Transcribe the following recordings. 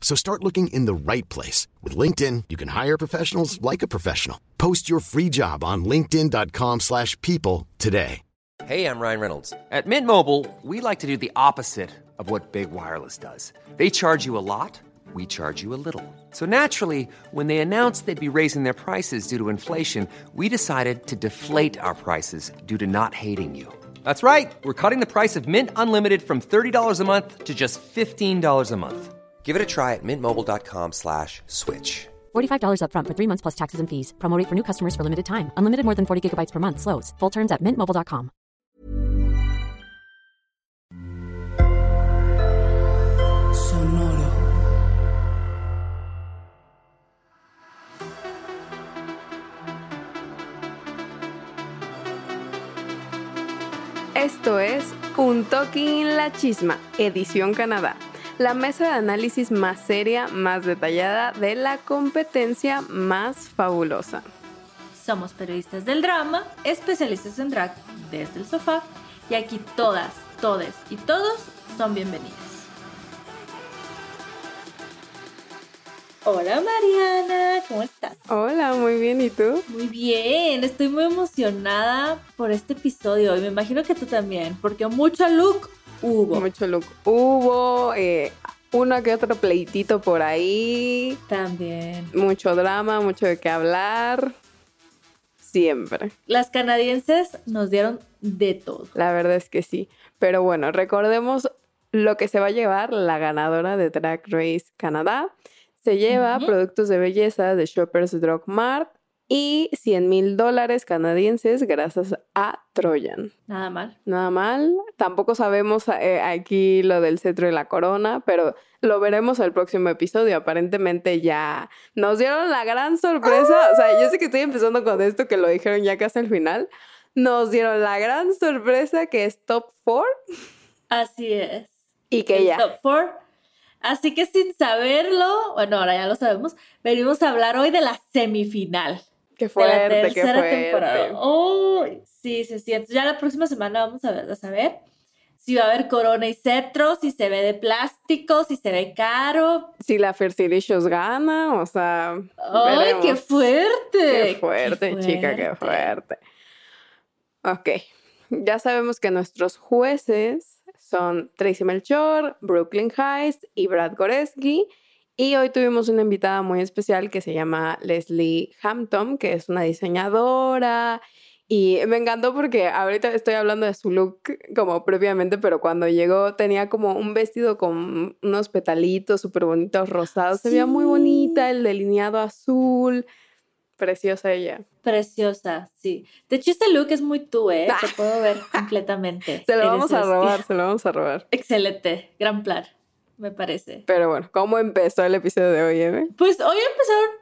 So start looking in the right place. With LinkedIn, you can hire professionals like a professional. Post your free job on linkedin.com slash people today. Hey, I'm Ryan Reynolds. At Mint Mobile, we like to do the opposite of what Big Wireless does. They charge you a lot, we charge you a little. So naturally, when they announced they'd be raising their prices due to inflation, we decided to deflate our prices due to not hating you. That's right. We're cutting the price of Mint Unlimited from $30 a month to just $15 a month. Give it a try at mintmobile.com slash switch. $45 upfront for three months plus taxes and fees. Promote for new customers for limited time. Unlimited more than 40 gigabytes per month. Slows. Full terms at mintmobile.com. Sonoro. Esto es Un Toque en la Chisma, edición Canadá. La mesa de análisis más seria, más detallada de la competencia más fabulosa. Somos periodistas del drama, especialistas en drag desde el sofá y aquí todas, todes y todos son bienvenidos. Hola Mariana, ¿cómo estás? Hola, muy bien, ¿y tú? Muy bien, estoy muy emocionada por este episodio y me imagino que tú también, porque mucho look hubo. Mucho look hubo, eh, uno que otro pleitito por ahí, También. mucho drama, mucho de qué hablar. Siempre. Las canadienses nos dieron de todo. La verdad es que sí. Pero bueno, recordemos lo que se va a llevar la ganadora de Drag Race Canadá. Se lleva productos de belleza de Shoppers Drug Mart y 100 mil dólares canadienses gracias a Trojan. Nada mal. Nada mal. Tampoco sabemos eh, aquí lo del cetro y la corona, pero lo veremos el próximo episodio. Aparentemente ya nos dieron la gran sorpresa. O sea, yo sé que estoy empezando con esto, que lo dijeron ya casi al final. Nos dieron la gran sorpresa que es top 4 Así es. y que el ya. top four. Así que sin saberlo, bueno, ahora ya lo sabemos, venimos a hablar hoy de la semifinal Qué de la fuerte, qué tercera fuerte. temporada. ¡Uy! sí, sí, sí. Entonces ya la próxima semana vamos a ver, a saber si va a haber corona y cetro, si se ve de plástico, si se ve caro. Si la Fersilicious gana, o sea. ¡Ay, qué fuerte! Qué fuerte, chica, qué fuerte. Ok, ya sabemos que nuestros jueces son Tracy Melchor, Brooklyn Heist y Brad Goreski. Y hoy tuvimos una invitada muy especial que se llama Leslie Hampton, que es una diseñadora. Y me encantó porque ahorita estoy hablando de su look como previamente, pero cuando llegó tenía como un vestido con unos petalitos súper bonitos rosados. Se veía muy bonita, el delineado azul. Preciosa ella. Preciosa, sí. De hecho, este look es muy tú, ¿eh? Te puedo ver completamente. Se lo vamos a robar, se lo vamos a robar. Excelente, gran plan, me parece. Pero bueno, ¿cómo empezó el episodio de hoy, Eve? Pues hoy empezaron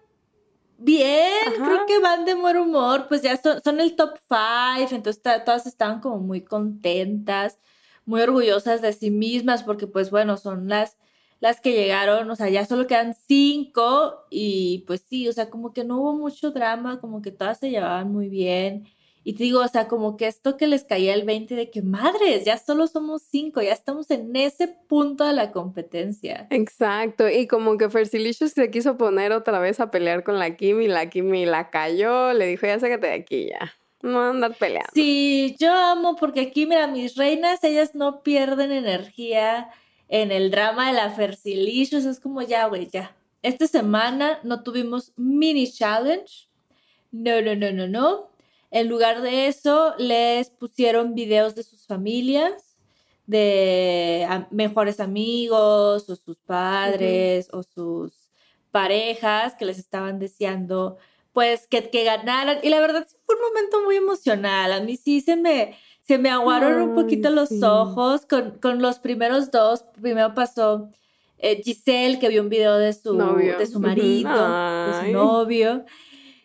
bien, Ajá. creo que van de buen humor, pues ya son, son el top five, entonces todas estaban como muy contentas, muy orgullosas de sí mismas, porque pues bueno, son las, las que llegaron, o sea, ya solo quedan cinco y pues sí, o sea, como que no hubo mucho drama, como que todas se llevaban muy bien. Y te digo, o sea, como que esto que les caía el 20 de que madres, ya solo somos cinco, ya estamos en ese punto de la competencia. Exacto, y como que Fersilicious se quiso poner otra vez a pelear con la Kimi, la Kimi la cayó, le dijo, ya sácate de aquí ya, no andar peleando. Sí, yo amo porque aquí, mira, mis reinas, ellas no pierden energía en el drama de la Fersilicious. Es como ya, güey, ya. Esta semana no tuvimos mini challenge. No, no, no, no, no. En lugar de eso, les pusieron videos de sus familias, de mejores amigos o sus padres o sus parejas que les estaban deseando pues que, que ganaran. Y la verdad fue un momento muy emocional. A mí sí se me, se me aguaron un poquito los sí. ojos con, con los primeros dos. Primero pasó eh, Giselle, que vio un video de su, Novio. de su marido, de su novio.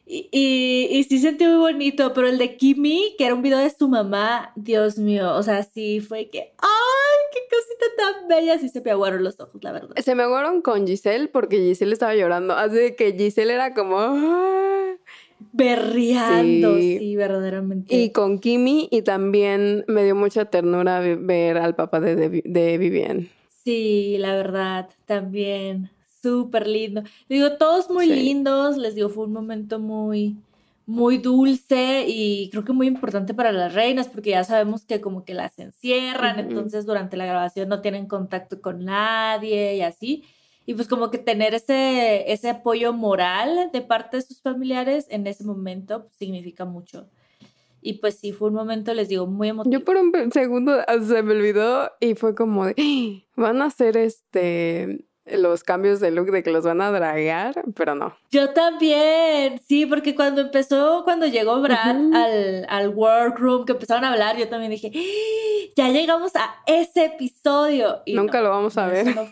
Y, y, y sí sentí muy bonito, pero el de Kimi, que era un video de su mamá, Dios mío, o sea, sí fue que, ¡ay, qué cosita tan bella! Sí se me aguaron los ojos, la verdad. Se me aguaron con Giselle porque Giselle estaba llorando. Así que Giselle era como. "Ah". Berreando, Sí. sí, verdaderamente. Y con Kimi, y también me dio mucha ternura ver al papá de, de, de Vivian. Sí, la verdad, también. Súper lindo. Digo, todos muy Sí. lindos. Les digo, fue un momento muy, muy dulce y creo que muy importante para las reinas porque ya sabemos que como que las encierran, Ujú. entonces durante la grabación no tienen contacto con nadie y así. Y pues como que tener ese, ese apoyo moral de parte de sus familiares en ese momento pues, significa mucho. Y pues sí, fue un momento, les digo, muy emotivo. Yo por un segundo ah, se me olvidó y fue como de, "Ah, van a hacer este los cambios de look de que los van a dragar, pero no. Yo también, sí, porque cuando empezó, cuando llegó Brad al, al workroom, que empezaron a hablar, yo también dije, "¡Ah! ya llegamos a ese episodio. Y Nunca no, lo vamos a ver. no.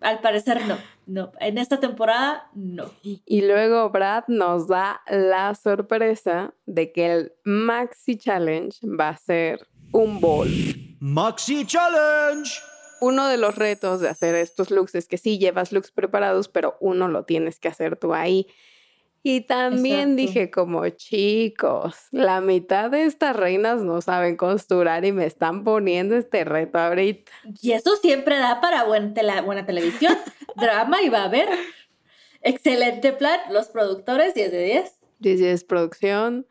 Al parecer no, no. En esta temporada, no. Y luego Brad nos da la sorpresa de que el Maxi Challenge va a ser un bowl. Maxi Challenge. Uno de los retos de hacer estos looks es que sí llevas looks preparados, pero uno lo tienes que hacer tú ahí. Y también Exacto. dije como chicos, la mitad de estas reinas no saben costurar y me están poniendo este reto ahorita. Y eso siempre da para buena televisión, drama y va a haber. Excelente plan, los productores 10 de 10. 10 10 producción.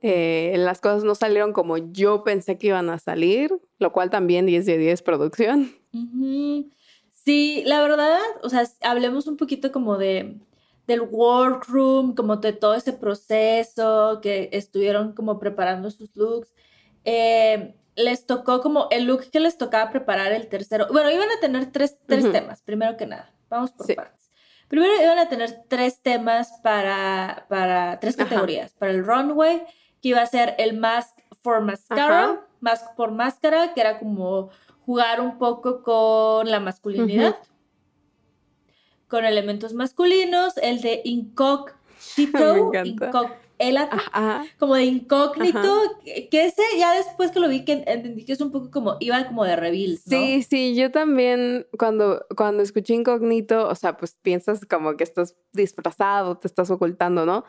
eh, las cosas no salieron como yo pensé que iban a salir, lo cual también 10 de 10 producción. Ujú. Sí, la verdad, o sea, hablemos un poquito como de del workroom, como de todo ese proceso que estuvieron como preparando sus looks. Eh, les tocó como el look que les tocaba preparar el tercero. Bueno, iban a tener tres, tres Ujú. temas, primero que nada. Vamos por Sí. partes. Primero iban a tener tres temas para, para tres Ajá. categorías. Para el runway, que iba a ser el mask for mascara, Ajá. Mask por máscara, que era como jugar un poco con la masculinidad, con elementos masculinos, el de Me élate, Ajá. como de incógnito, Ajá. que, ese ya después que lo vi que entendí que es un poco como, iba como de reveals, ¿no? Sí, sí, yo también cuando, cuando escuché incógnito, o sea, pues piensas como que estás disfrazado, te estás ocultando, ¿no?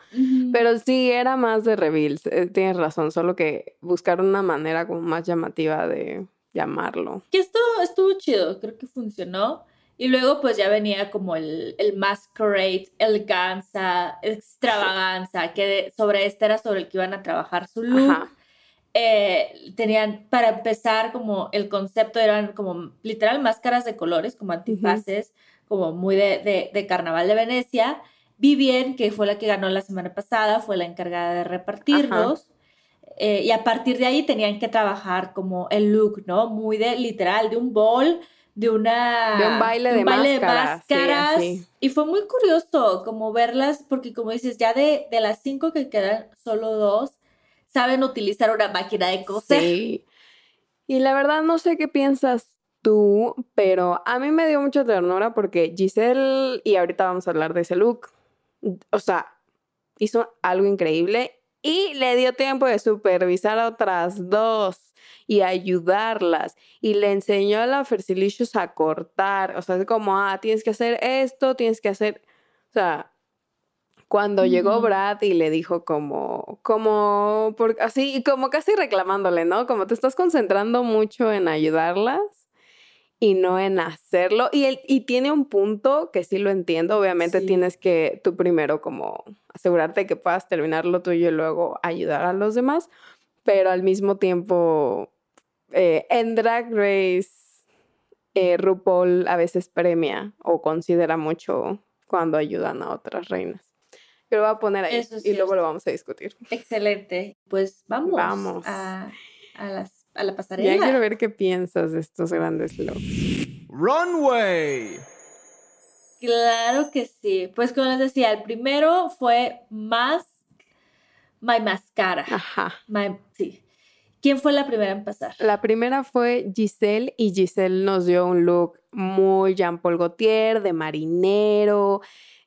Pero sí, era más de reveals, eh, tienes razón, solo que buscaron una manera como más llamativa de llamarlo. Que esto estuvo chido, creo que funcionó. Y luego pues ya venía como el, el masquerade, eleganza, extravaganza, que sobre este era sobre el que iban a trabajar su look. Ajá. Eh, tenían, para empezar, como el concepto eran como literal máscaras de colores, como antifaces, como muy de, de, de Carnaval de Venecia. Vivien, que fue la que ganó la semana pasada, fue la encargada de repartirlos. Eh, y a partir de ahí tenían que trabajar como el look, ¿no? Muy de literal, de un ball, de una... De un baile de máscaras, sí, máscaras. así. y fue muy curioso como verlas, porque como dices, ya de, de las cinco que quedan, solo dos saben utilizar una máquina de coser. Sí. Y la verdad no sé qué piensas tú, pero a mí me dio mucha ternura porque Giselle, y ahorita vamos a hablar de ese look, o sea, hizo algo increíble y le dio tiempo de supervisar a otras dos y ayudarlas y le enseñó a la Fersilicious a cortar, o sea, es como, ah, tienes que hacer esto, tienes que hacer, o sea, cuando llegó. Brad y le dijo como, como, por, así, como casi reclamándole, ¿no? Como te estás concentrando mucho en ayudarlas y no en hacerlo. Y, él, y tiene un punto que sí lo entiendo, obviamente Sí. tienes que tú primero como asegurarte que puedas terminar lo tuyo y luego ayudar a los demás, pero al mismo tiempo, eh, en Drag Race, eh, RuPaul a veces premia o considera mucho cuando ayudan a otras reinas. que lo voy a poner ahí Eso y luego lo vamos a discutir. Excelente. Pues vamos, Vamos. A, a las, a la Ya pasarela. quiero ver qué piensas de estos grandes looks. Runway. Claro que sí. Pues como les decía, el primero fue Mask, My Mascara. Ajá. My- sí. ¿Quién fue la primera en pasar? La primera fue Giselle y Giselle nos dio un look muy Jean Paul Gaultier, de marinero.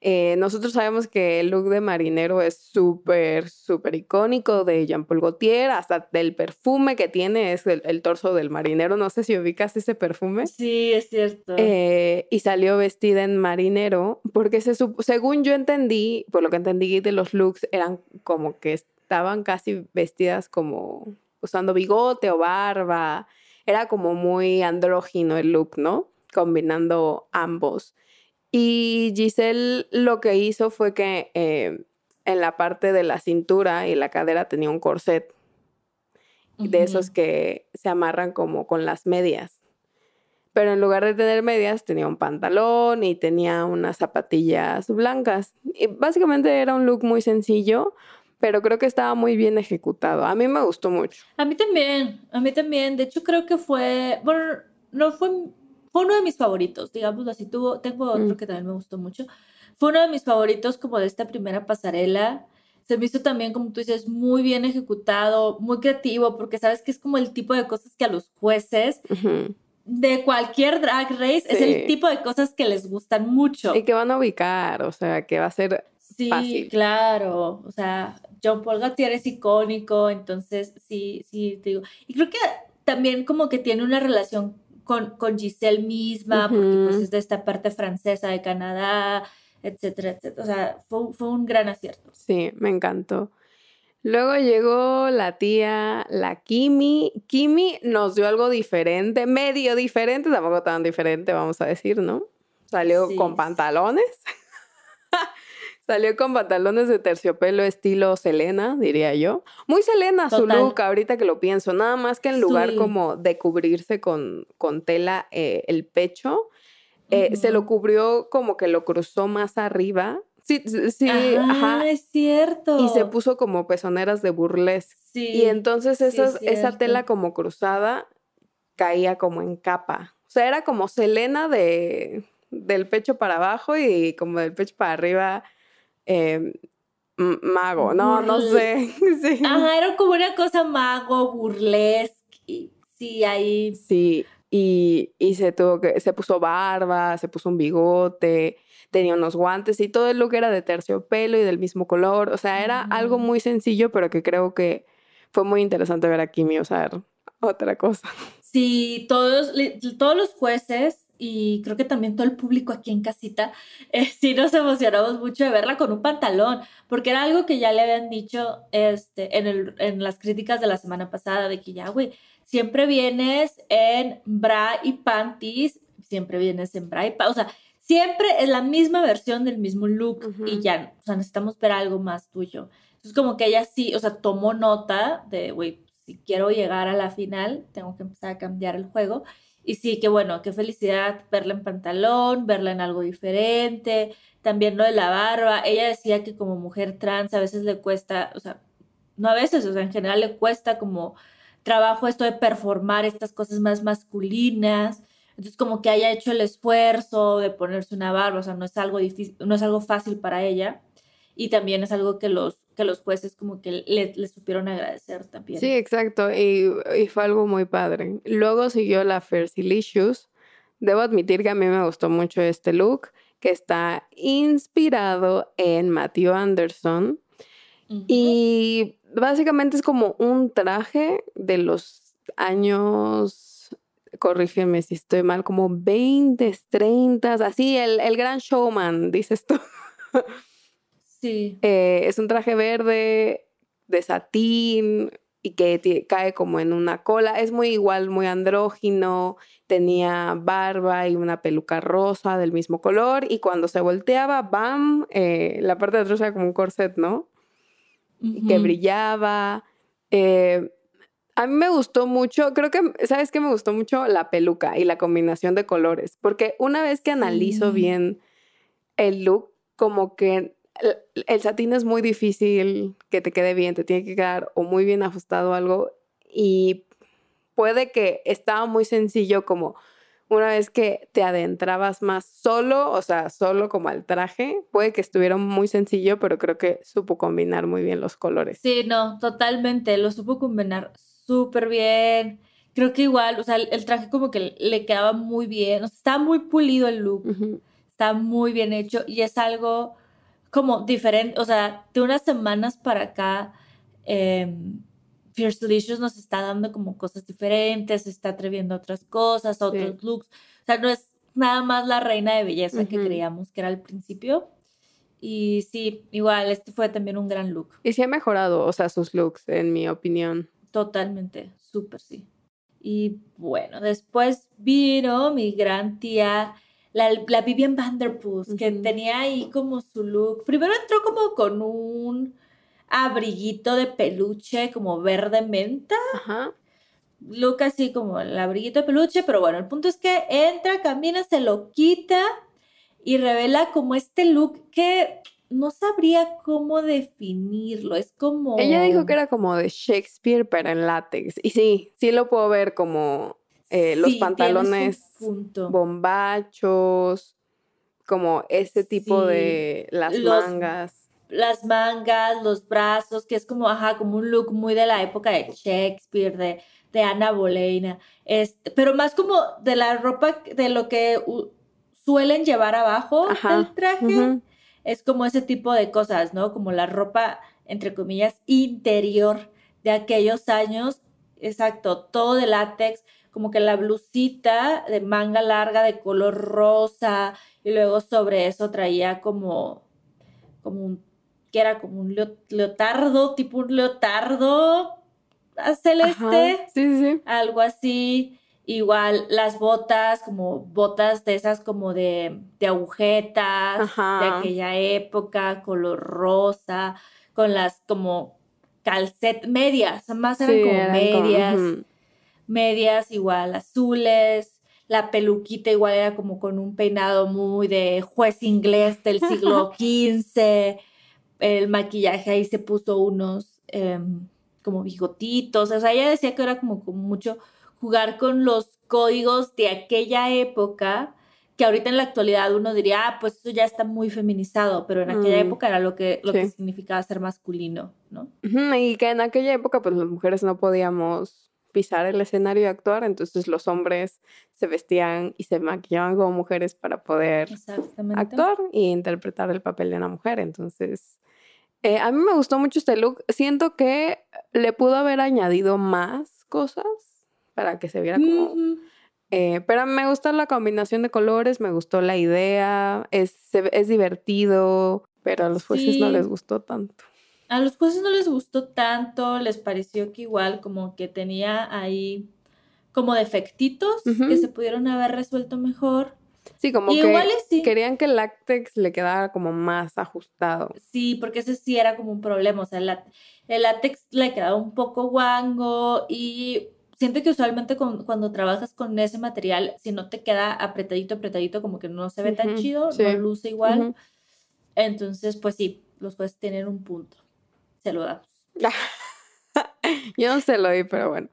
Eh, nosotros sabemos que el look de marinero es súper, súper icónico de Jean Paul Gaultier, hasta del perfume que tiene es el, el torso del marinero. No sé si ubicas ese perfume. Sí, es cierto. Eh, y salió vestida en marinero, porque se según yo entendí, por lo que entendí de los looks, eran como que estaban casi vestidas como usando bigote o barba. Era como muy andrógino el look, ¿no? Combinando ambos. Y Giselle lo que hizo fue que eh, en la parte de la cintura y la cadera tenía un corset de esos que se amarran como con las medias. Pero en lugar de tener medias, tenía un pantalón y tenía unas zapatillas blancas. Y básicamente era un look muy sencillo, pero creo que estaba muy bien ejecutado. A mí me gustó mucho. A mí también, a mí también. De hecho, creo que fue, bueno, no fue, fue uno de mis favoritos, digámoslo así. Tuvo, tengo otro Mm. que también me gustó mucho. Fue uno de mis favoritos como de esta primera pasarela. Se me hizo también, como tú dices, muy bien ejecutado, muy creativo, porque sabes que es como el tipo de cosas que a los jueces de cualquier drag race es el Sí. tipo de cosas que les gustan mucho. Y que van a ubicar, o sea, que va a ser Sí, fácil. claro. O sea, John Paul Gaultier es icónico, entonces sí, sí, te digo. Y creo que también como que tiene una relación con, con Giselle misma, porque pues es de esta parte francesa de Canadá, etcétera, etcétera. O sea, fue, fue un gran acierto. Sí, me encantó. Luego llegó la tía, la Kimi. Kimi nos dio algo diferente, medio diferente, tampoco tan diferente, vamos a decir, ¿no? Salió Sí, con sí. Salió con pantalones de terciopelo estilo Selena, diría yo. Muy Selena su look, ahorita que lo pienso. Nada más que en lugar Sí. como de cubrirse con, con tela eh, el pecho, eh, se lo cubrió como que lo cruzó más arriba. Sí, sí, sí, Ah, ajá. es cierto. Y se puso como pezoneras de burlesque. Sí, Y entonces sí, esas- es esa tela como cruzada caía como en capa. O sea, era como Selena de, del pecho para abajo y como del pecho para arriba eh, m- mago. No, no sé. sí. Ajá, era como una cosa mago, burlesque. Sí, ahí. Sí, y, y se tuvo que, se puso barba, se puso un bigote, tenía unos guantes y todo el look era de terciopelo y del mismo color. O sea, era algo muy sencillo, pero que creo que fue muy interesante ver a Kimi usar otra cosa. Sí, todos, todos los jueces y creo que también todo el público aquí en casita, eh, sí nos emocionamos mucho de verla con un pantalón, porque era algo que ya le habían dicho este, en, el, en las críticas de la semana pasada, de que ya, güey, siempre vienes en bra y panties, siempre vienes en bra y pa- o sea, siempre es la misma versión del mismo look y Ujú. ya, o sea, necesitamos ver algo más tuyo. Entonces, como que ella sí, o sea, tomó nota de, güey, si quiero llegar a la final, tengo que empezar a cambiar el juego. Y sí, qué bueno, qué felicidad verla en pantalón, verla en algo diferente, también lo de la barba. Ella decía que como mujer trans a veces le cuesta, o sea, no a veces, o sea, en general le cuesta como trabajo esto de performar estas cosas más masculinas. Entonces, como que haya hecho el esfuerzo de ponerse una barba, o sea, no es algo difícil, no es algo fácil para ella. Y también es algo que los, que los jueces como que le, le supieron agradecer también. Sí, exacto. Y, y fue algo muy padre. Luego siguió la Fersilicious. Debo admitir que a mí me gustó mucho este look, que está inspirado en Matthew Anderson. Y básicamente es como un traje de los años, corrígeme si estoy mal, como 20, 30, así, el, el gran showman, dices tú. Sí. Eh, es un traje verde de satín y que cae como en una cola. Es muy igual, muy andrógino. Tenía barba y una peluca rosa del mismo color. Y cuando se volteaba, ¡bam! eh, la parte de atrás era como un corset, ¿no? Que brillaba. Eh, a mí me gustó mucho, creo que, ¿sabes qué me gustó mucho? La peluca y la combinación de colores. Porque una vez que analizo Sí. bien el look, como que el, el satín es muy difícil que te quede bien, te tiene que quedar o muy bien ajustado algo y puede que estaba muy sencillo como una vez que te adentrabas más solo, o sea, solo como al traje, puede que estuviera muy sencillo, pero creo que supo combinar muy bien los colores. Sí, no, totalmente, lo supo combinar súper bien. Creo que igual, o sea, el, el traje como que le quedaba muy bien, o sea, está muy pulido el look, está muy bien hecho y es algo como diferente, o sea, de unas semanas para acá, em, Fierce Delicious nos está dando como cosas diferentes, se está atreviendo a otras cosas, a Sí. otros looks, o sea, no es nada más la reina de belleza que Ujú. creíamos que era al principio. Y sí, igual, este fue también un gran look. Y sí ha mejorado, o sea, sus looks, en mi opinión. Totalmente, súper sí. Y bueno, después vino mi gran tía, la, la Vivian Vanderpuss, que Ujú. tenía ahí como su look. Primero entró como con un abriguito de peluche, como verde menta. Ajá. Look así como el abriguito de peluche, pero bueno, el punto es que entra, camina, se lo quita y revela como este look que no sabría cómo definirlo. Es como. Ella dijo que era como de Shakespeare, pero en látex. Y sí, sí lo puedo ver como eh, los Sí, pantalones punto. bombachos, como ese tipo Sí, de las los- mangas. las mangas, los brazos, que es como, ajá, como un look muy de la época de Shakespeare, de, de Ana Boleyna, este, pero más como de la ropa, de lo que suelen llevar abajo Ajá, del traje, es como ese tipo de cosas, ¿no? Como la ropa, entre comillas, interior de aquellos años, exacto, todo de látex, como que la blusita de manga larga de color rosa, y luego sobre eso traía como, como un, que era como un leo- leotardo, tipo un leotardo a celeste, Ajá, Sí, sí, algo así. Igual las botas, como botas de esas como de, de agujetas, de aquella época, color rosa, con las como calcet medias, más eran Sí, como eran medias. Medias igual azules, la peluquita igual era como con un peinado muy de juez inglés del siglo XV, el maquillaje ahí se puso unos em, como bigotitos, o sea, ella decía que era como, como mucho jugar con los códigos de aquella época, que ahorita en la actualidad uno diría, ah, pues eso ya está muy feminizado, pero en aquella Mm, época era lo que, lo que significaba ser masculino, ¿no? Y que en aquella época, pues las mujeres no podíamos pisar el escenario y actuar, entonces los hombres se vestían y se maquillaban como mujeres para poder actuar y interpretar el papel de una mujer. Entonces, eh, a mí me gustó mucho este look. Siento que le pudo haber añadido más cosas para que se viera como... Eh, pero me gustó la combinación de colores, me gustó la idea, es, es divertido, pero a los jueces no les gustó tanto. A los jueces no les gustó tanto, les pareció que igual como que tenía ahí como defectitos que se pudieron haber resuelto mejor. Sí, como Y que igual y sí. querían que el látex le quedara como más ajustado. Sí, porque ese sí era como un problema, o sea, el, el látex le quedaba un poco guango y siento que usualmente con- cuando trabajas con ese material, si no te queda apretadito, apretadito, como que no se ve tan chido, sí, no luce igual. Entonces, pues sí, los jueces tienen un punto. Se lo damos. Yo no se lo di, pero bueno.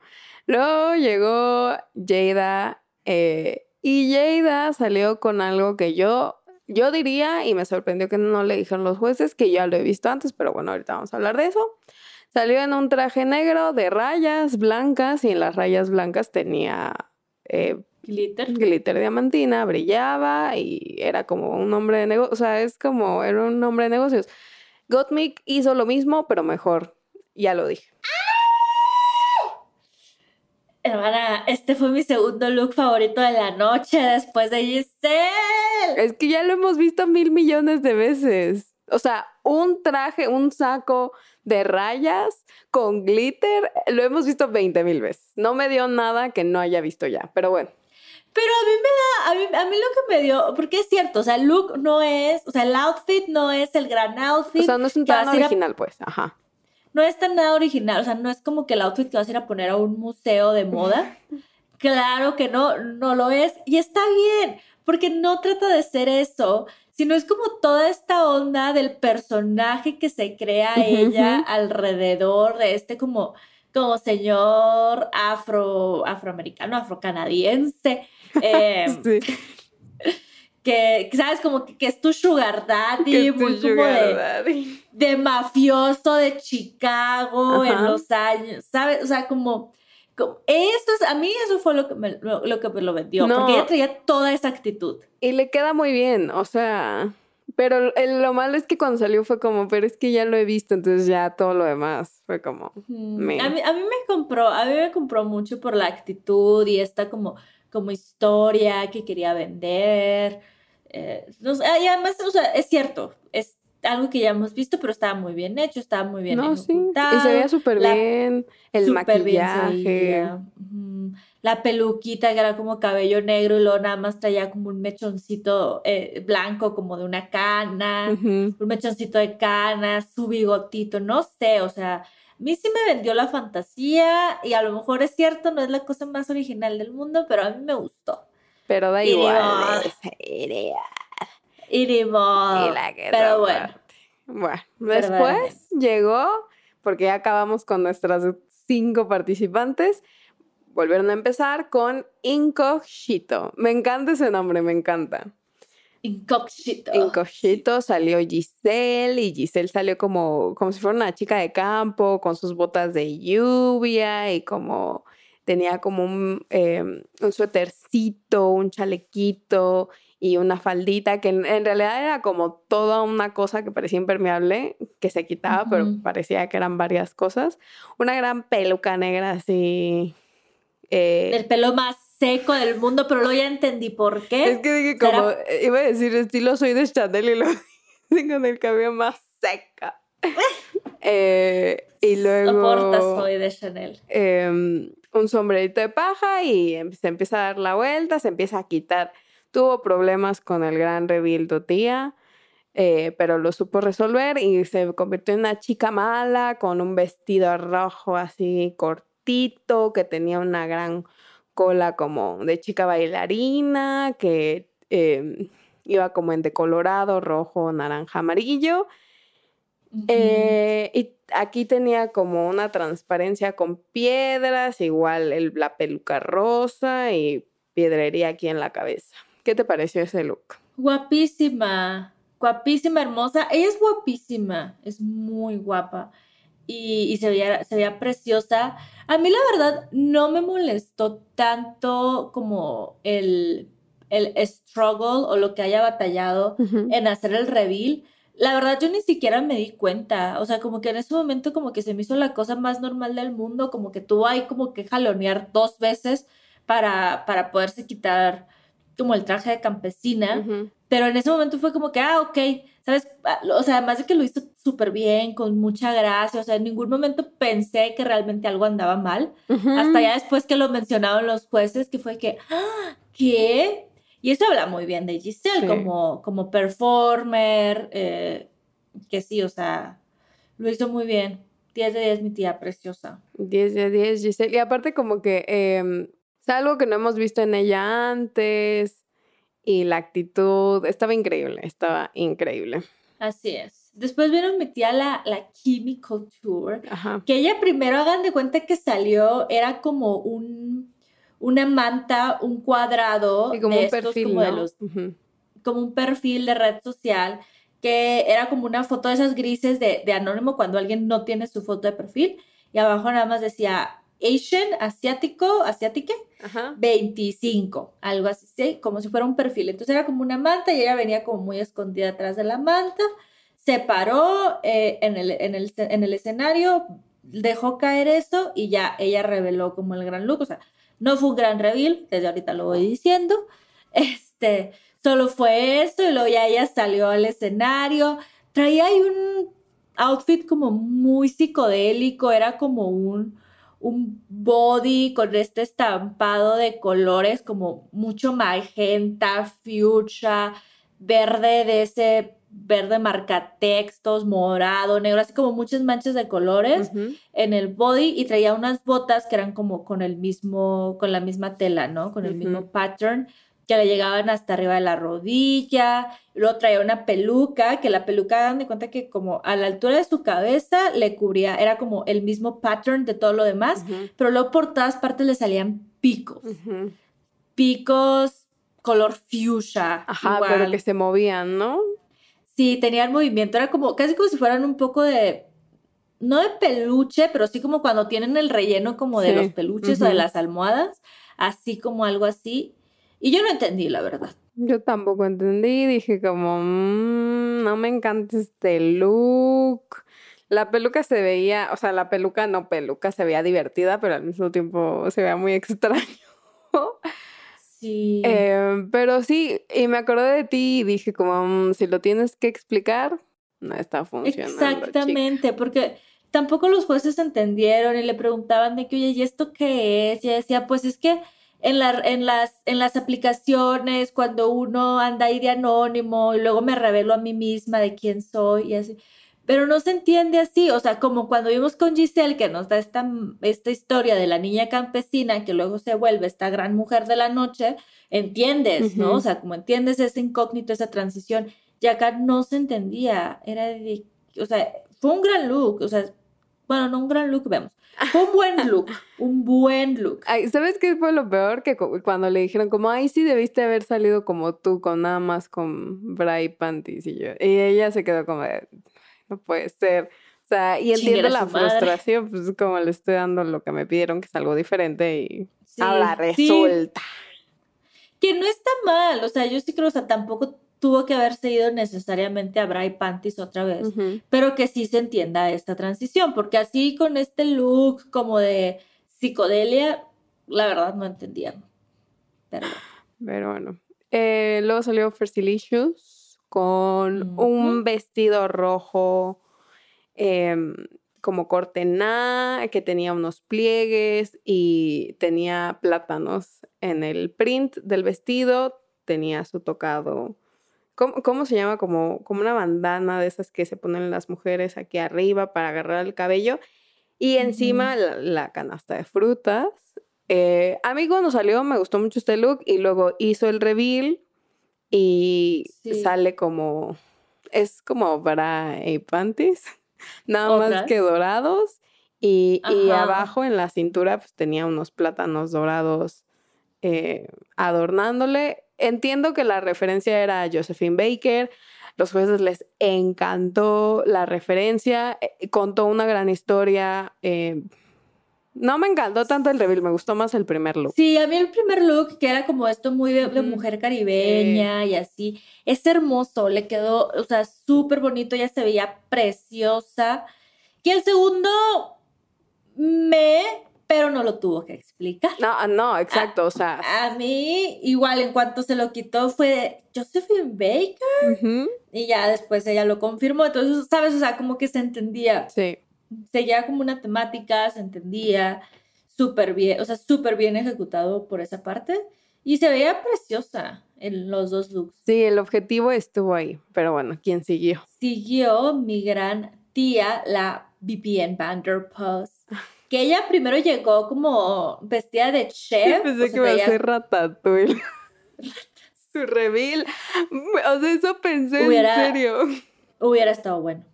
Luego llegó Jada eh, y Jada salió con algo que yo, yo diría, y me sorprendió que no le dijeron los jueces, que ya lo he visto antes, pero bueno, ahorita vamos a hablar de eso. Salió en un traje negro de rayas blancas y en las rayas blancas tenía eh, Glitter. glitter diamantina, brillaba y era como un hombre de negocio, o sea, es como, era un hombre de negocios. Gottmik hizo lo mismo, pero mejor, ya lo dije. Hermana, este fue mi segundo look favorito de la noche después de Giselle. Es que ya lo hemos visto mil millones de veces. O sea, un traje, un saco de rayas con glitter, lo hemos visto 20 mil veces. No me dio nada que no haya visto ya, pero bueno. Pero a mí me da, a mí, a mí lo que me dio, porque es cierto, o sea, el look no es, o sea, el outfit no es el gran outfit. O sea, no es un tan a- original, pues. Ajá. no es tan nada original, o sea, no es como que el outfit que vas a ir a poner a un museo de moda, claro que no, no lo es. Y está bien, porque no trata de ser eso, sino es como toda esta onda del personaje que se crea ella alrededor de este como, como señor afro, afroamericano, afrocanadiense. Eh, sí. que, sabes, como que, es tu sugar daddy, muy como de, mafioso de Chicago en los años, ¿sabes? O sea, como, esto es, a mí eso fue lo que me lo, que me lo vendió, porque ella traía toda esa actitud. Y le queda muy bien, o sea, pero lo malo es que cuando salió fue como, pero es que ya lo he visto, entonces ya todo lo demás fue como... A, mí, a mí me compró, a mí me compró mucho por la actitud y esta como, como historia que quería vender. Eh, y además, o sea, es cierto, es algo que ya hemos visto, pero estaba muy bien hecho, estaba muy bien no, Sí. Y se veía súper bien, el maquillaje. La peluquita que era como cabello negro y luego nada más traía como un mechoncito eh, blanco como de una cana, un mechoncito de cana, su bigotito, no sé, o sea, a mí sí me vendió la fantasía y a lo mejor es cierto, no es la cosa más original del mundo, pero a mí me gustó. Pero da igual. Y ni modo. Pero bueno. Bueno, después llegó, porque ya acabamos con nuestras cinco participantes, volvieron a empezar con Incognito. Me encanta ese nombre, me encanta. Incognito. Incognito salió Giselle y Giselle salió como, como si fuera una chica de campo con sus botas de lluvia y como tenía como un, em, un suétercito, un chalequito y una faldita que en, realidad era como toda una cosa que parecía impermeable, que se quitaba, pero parecía que eran varias cosas. Una gran peluca negra así. Eh, el pelo más seco del mundo, pero luego ya entendí por qué. Es que dije como, iba a decir estilo soy de Chanel y lo dije con el cabello más seca. eh, y luego... Soporta soy de Chanel. Em, un sombrerito de paja y em, se empieza a dar la vuelta, se empieza a quitar. Tuvo problemas con el gran reveal tía, eh, pero lo supo resolver y se convirtió en una chica mala con un vestido rojo así cortito, que tenía una gran cola como de chica bailarina, que em, iba como en decolorado, rojo, naranja, amarillo. Eh, y aquí tenía como una transparencia con piedras, igual el, la peluca rosa y piedrería aquí en la cabeza. ¿Qué te pareció ese look? Guapísima, guapísima, hermosa. Ella es guapísima, es muy guapa y, se, veía, se veía preciosa. A mí la verdad no me molestó tanto como el, el struggle o lo que haya batallado en hacer el reveal. La verdad yo ni siquiera me di cuenta, o sea, como que en ese momento como que se me hizo la cosa más normal del mundo, como que tuvo ahí como que jalonear dos veces para, para poderse quitar como el traje de campesina, pero en ese momento fue como que, ah, ok, ¿sabes? Ah, o sea, además de que lo hizo súper bien, con mucha gracia, o sea, en ningún momento pensé que realmente algo andaba mal, hasta ya después que lo mencionaron los jueces, que fue que, ah, ¿qué? Y eso habla muy bien de Giselle como, como performer, eh, que sí, o sea, lo hizo muy bien. 10 de 10, mi tía preciosa. 10 de 10, Giselle. Y aparte como que eh, es algo que no hemos visto en ella antes y la actitud estaba increíble, estaba increíble. Así es. Después vieron mi tía la, la Kimi Couture, que ella primero hagan de cuenta que salió, era como un una manta, un cuadrado como un perfil, como, de los, como un perfil de red social que era como una foto de esas grises de, de, anónimo cuando alguien no tiene su foto de perfil y abajo nada más decía Asian, asiático, asiátique, 25, algo así, ¿sí? como si fuera un perfil. Entonces era como una manta y ella venía como muy escondida atrás de la manta, se paró eh, en, el, en, el, en el escenario, dejó caer eso y ya ella reveló como el gran look, o sea, no fue un gran reveal, desde ahorita lo voy diciendo. Este, solo fue eso y luego ya ella salió al escenario. Traía ahí un outfit como muy psicodélico, era como un, un body con este estampado de colores como mucho magenta, fuchsia, verde de ese verde marcatextos, morado, negro, así como muchas manchas de colores en el body y traía unas botas que eran como con el mismo, con la misma tela, ¿no? Con el mismo pattern que le llegaban hasta arriba de la rodilla. Luego traía una peluca, que la peluca, dan de cuenta que como a la altura de su cabeza le cubría, era como el mismo pattern de todo lo demás, Ujú. pero luego por todas partes le salían picos. Ujú. Picos color fuchsia. Ajá, igual. pero que se movían, ¿no? Sí, tenían movimiento, era como casi como si fueran un poco de, no de peluche, pero sí como cuando tienen el relleno como de Sí, los peluches o de las almohadas, así como algo así. Y yo no entendí, la verdad. Yo tampoco entendí, dije como, "Mm, no me encanta este look. La peluca se veía, o sea, la peluca no peluca, se veía divertida, pero al mismo tiempo se veía muy extraño. Sí. Em, pero sí, y me acordé de ti y dije como, "Mm, si lo tienes que explicar, no está funcionando. chica". Exactamente, porque tampoco los jueces entendieron y le preguntaban de que, oye, ¿y esto qué es? Y ella decía, pues es que en, la, en, las, en las aplicaciones, cuando uno anda ahí de anónimo y luego me revelo a mí misma de quién soy y así. Pero no se entiende así, o sea, como cuando vimos con Giselle que nos da esta, esta historia de la niña campesina que luego se vuelve esta gran mujer de la noche, entiendes, ¿no? O sea, como entiendes ese incógnito, esa transición. Y acá no se entendía, era de, o sea, fue un gran look, o sea, bueno, no un gran look, vemos, fue un buen look, un buen look. Ay, ¿sabes qué fue lo peor? Que cu- cuando le dijeron como, ay, sí debiste haber salido como tú, con nada más con bra y panties y yo. Y ella se quedó como, no puede ser. O sea, y entiendo la madre. frustración, pues como le estoy dando lo que me pidieron, que es algo diferente y Sí, ahora sí. resulta. Que no está mal, o sea, yo sí creo, o sea, tampoco tuvo que haberse ido necesariamente a Bra y Panties otra vez, pero que sí se entienda esta transición, porque así con este look como de psicodelia, la verdad no entendía. Pero bueno. Pero bueno. Eh, luego salió Fertilicious con un vestido rojo em, como cortená, que tenía unos pliegues y tenía plátanos en el print del vestido. Tenía su tocado. ¿Cómo, cómo se llama? Como, como una bandana de esas que se ponen las mujeres aquí arriba para agarrar el cabello. Y encima la, la canasta de frutas. Eh, a mí cuando salió me gustó mucho este look y luego hizo el reveal y Sí. sale como, es como bra y panties, nada más que dorados y, y abajo en la cintura pues tenía unos plátanos dorados eh, adornándole. Entiendo que la referencia era a Josephine Baker. Los jueces les encantó la referencia, eh, contó una gran historia. eh, no me encantó tanto el reveal, me gustó más el primer look. Sí, a mí el primer look, que era como esto muy de, mujer caribeña y así, es hermoso, le quedó, o sea, súper bonito, ella se veía preciosa. Y el segundo, me, pero no lo tuvo que explicar. No, ah, no, exacto, o sea. A mí, igual, en cuanto se lo quitó, fue Josephine Baker y ya después ella lo confirmó. Entonces, ¿sabes? O sea, como que se entendía Sí. seguía como una temática, se entendía súper bien, o sea, súper bien ejecutado por esa parte y se veía preciosa en los dos looks. Sí, el objetivo estuvo ahí, pero bueno, ¿quién siguió? Siguió mi gran tía, la Vivienne Vanderpuss, que ella primero llegó como vestida de chef. Pensé o sea, que iba a ser Ratatouille. Su reveal. O sea, eso pensé Hubiera- en serio. Hubiera estado bueno.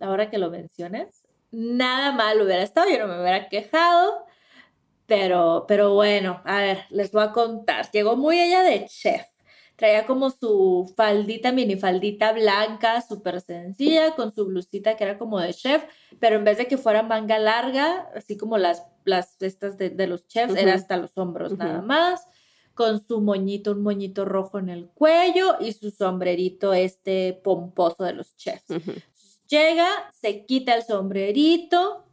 Ahora que lo mencionas, nada mal hubiera estado, yo no me hubiera quejado. Pero, pero bueno, a ver, les voy a contar. Llegó muy ella de chef. Traía como su faldita, minifaldita blanca, súper sencilla, con su blusita que era como de chef, pero en vez de que fuera manga larga, así como las, las estas de, de los chefs, era hasta los hombros nada más, con su moñito, un moñito rojo en el cuello y su sombrerito este pomposo de los chefs. Llega, se quita el sombrerito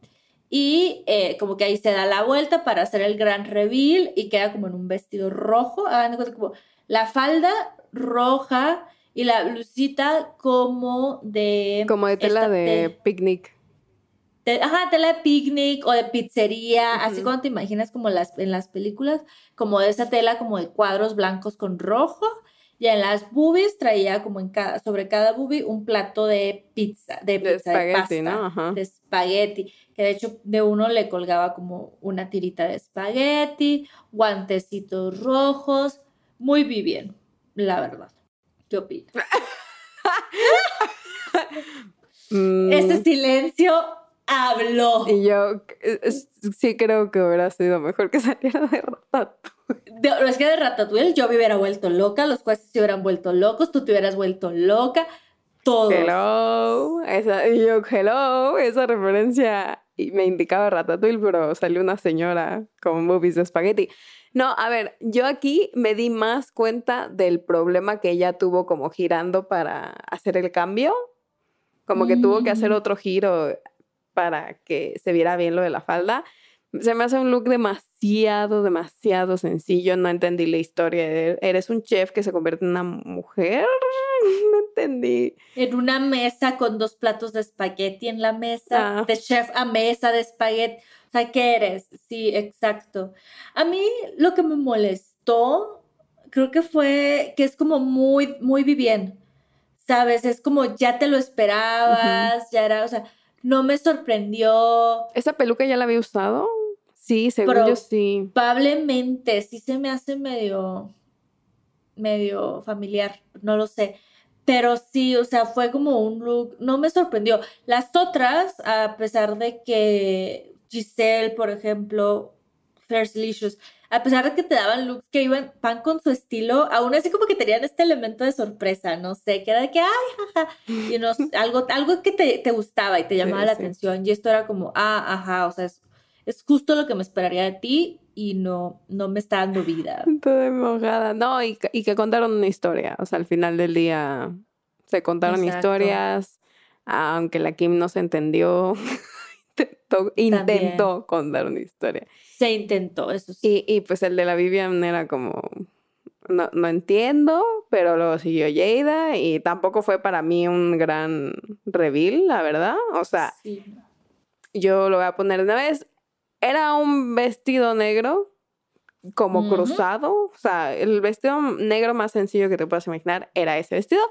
y eh, como que ahí se da la vuelta para hacer el gran reveal y queda como en un vestido rojo. Como la falda roja y la blusita como de... Como de tela esta de picnic. ajá, tela de picnic o de pizzería, así cuando te imaginas como las, en las películas, como de esa tela como de cuadros blancos con rojo. Y en las boobies traía como en cada, sobre cada boobie un plato de pizza, de De pizza, de, espagueti, pasta, ¿no? Ajá. de espagueti, que de hecho de uno le colgaba como una tirita de espagueti, guantecitos rojos, muy bien, la verdad. ¿Qué opinas? Mm, Ese silencio habló. Y yo eh, sí creo que hubiera sido mejor que saliera de Ratatouille. De- es que de Ratatouille yo me hubiera vuelto loca, los jueces se hubieran vuelto locos, tú te hubieras vuelto loca, todos. Hello, esa, y yo, hello, esa referencia y me indicaba Ratatouille, pero salió una señora con movies de espagueti. No, a ver, yo aquí me di más cuenta del problema que ella tuvo como girando para hacer el cambio, como que tuvo que hacer Mm. otro giro para que se viera bien lo de la falda. Se me hace un look demasiado, demasiado sencillo. No entendí la historia. de- Eres un chef que se convierte en una mujer. No entendí. En una mesa con dos platos de espagueti en la mesa, Ah. de chef a mesa de espagueti. O sea, ¿qué eres? Sí, exacto. A mí lo que me molestó, creo que fue que es como muy, muy bien. ¿Sabes? Es como ya te lo esperabas, ya era, o sea, no me sorprendió. ¿Esa peluca ya la había usado? Sí, según Pero- yo sí. Probablemente sí se me hace medio, medio familiar, no lo sé. Pero sí, o sea, fue como un look, no me sorprendió. Las otras, a pesar de que Giselle, por ejemplo, First Licious, a pesar de que te daban looks que iban, van con su estilo, aún así como que tenían este elemento de sorpresa, no sé, que era de que, ay, jaja, y no, algo, algo que te, te gustaba y te llamaba Sí, la sí. atención, y esto era como, ah, ajá, o sea, es, es justo lo que me esperaría de ti y no, no me está dando vida. Toda mojada. No, y, que- y que contaron una historia. O sea, al final del día se contaron Exacto. historias. Aunque la Kim no se entendió, intentó, intentó contar una historia. Se intentó, eso sí. Y, y pues el de la Vivian era como, no, no entiendo, pero luego siguió Jada y tampoco fue para mí un gran reveal, la verdad. O sea, Sí. yo lo voy a poner de una vez. Era un vestido negro como cruzado. O sea, el vestido negro más sencillo que te puedas imaginar era ese vestido.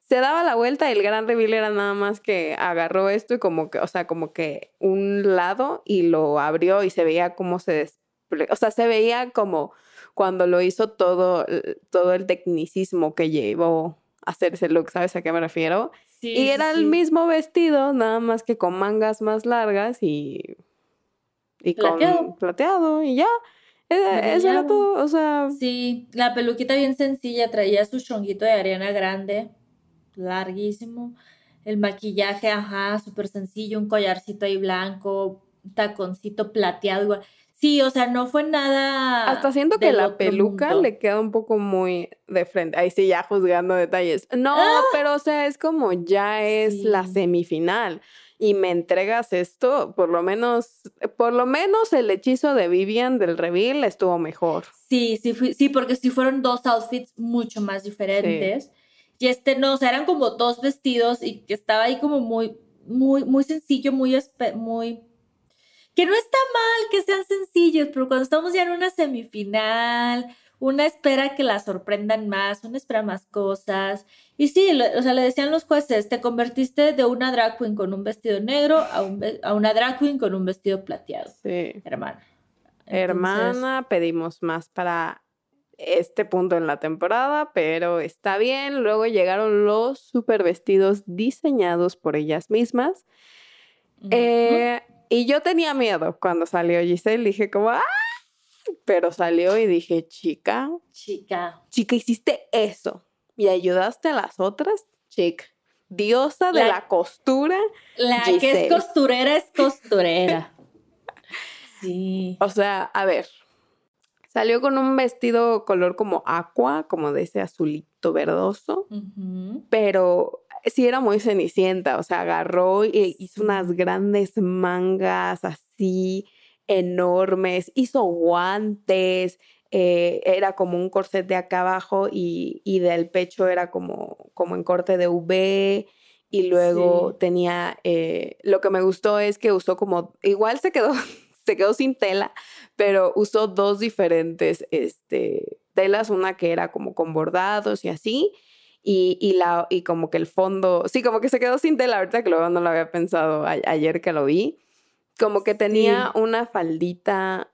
Se daba la vuelta y el gran reveal era nada más que agarró esto y como que, o sea, como que un lado y lo abrió y se veía cómo se desple- O sea, se veía como cuando lo hizo todo, todo el tecnicismo que llevó a hacer ese look, ¿sabes a qué me refiero? Sí, Y sí, era el mismo vestido, nada más que con mangas más largas y, y con Plateado. plateado y ya. Eh, Eso era todo, o sea, Sí, la peluquita bien sencilla, traía su chonguito de Ariana Grande, larguísimo. El maquillaje, ajá, súper sencillo, un collarcito ahí blanco, taconcito plateado igual. Sí, o sea, no fue nada. hasta siento que la peluca mundo. le queda un poco muy de frente. Ahí sí, ya juzgando detalles. No, pero o sea, es como ya es la Ah. Semifinal y me entregas esto, por lo menos, por lo menos el hechizo de Vivian del reveal estuvo mejor. Sí, sí, fui- sí, porque sí fueron dos outfits mucho más diferentes. Y este no, o sea, eran como dos vestidos y que estaba ahí como muy, muy, muy sencillo, muy, muy... Que no está mal que sean sencillos, pero cuando estamos ya en una semifinal, una espera que la sorprendan más, una espera más cosas. Y sí, lo- o sea, le decían los jueces, te convertiste de una drag queen con un vestido negro a, un a una drag queen con un vestido plateado, Sí. hermana. Entonces, Hermana, pedimos más para este punto en la temporada, pero está bien. Luego llegaron los super vestidos diseñados por ellas mismas. Eh, y yo tenía miedo cuando salió Giselle, dije como, ¡ah! Pero salió y dije, chica, Chica. chica, hiciste eso y ayudaste a las otras, chica. Diosa de La- costura. La que es costurera es costurera. Sí. O sea, a ver, salió con un vestido color como aqua, como de ese azulito verdoso, pero sí era muy cenicienta, o sea, agarró y hizo unas grandes mangas así enormes, hizo guantes, eh, era como un corset de acá abajo y, y del pecho era como, como en corte de V. Y luego Sí. tenía, eh, lo que me gustó es que usó como, igual se quedó, se quedó sin tela, pero usó dos diferentes este, telas, una que era como con bordados y así, y, y, la, y como que el fondo, sí, como que se quedó sin tela, ahorita que luego no lo había pensado ayer que lo vi, como que tenía una faldita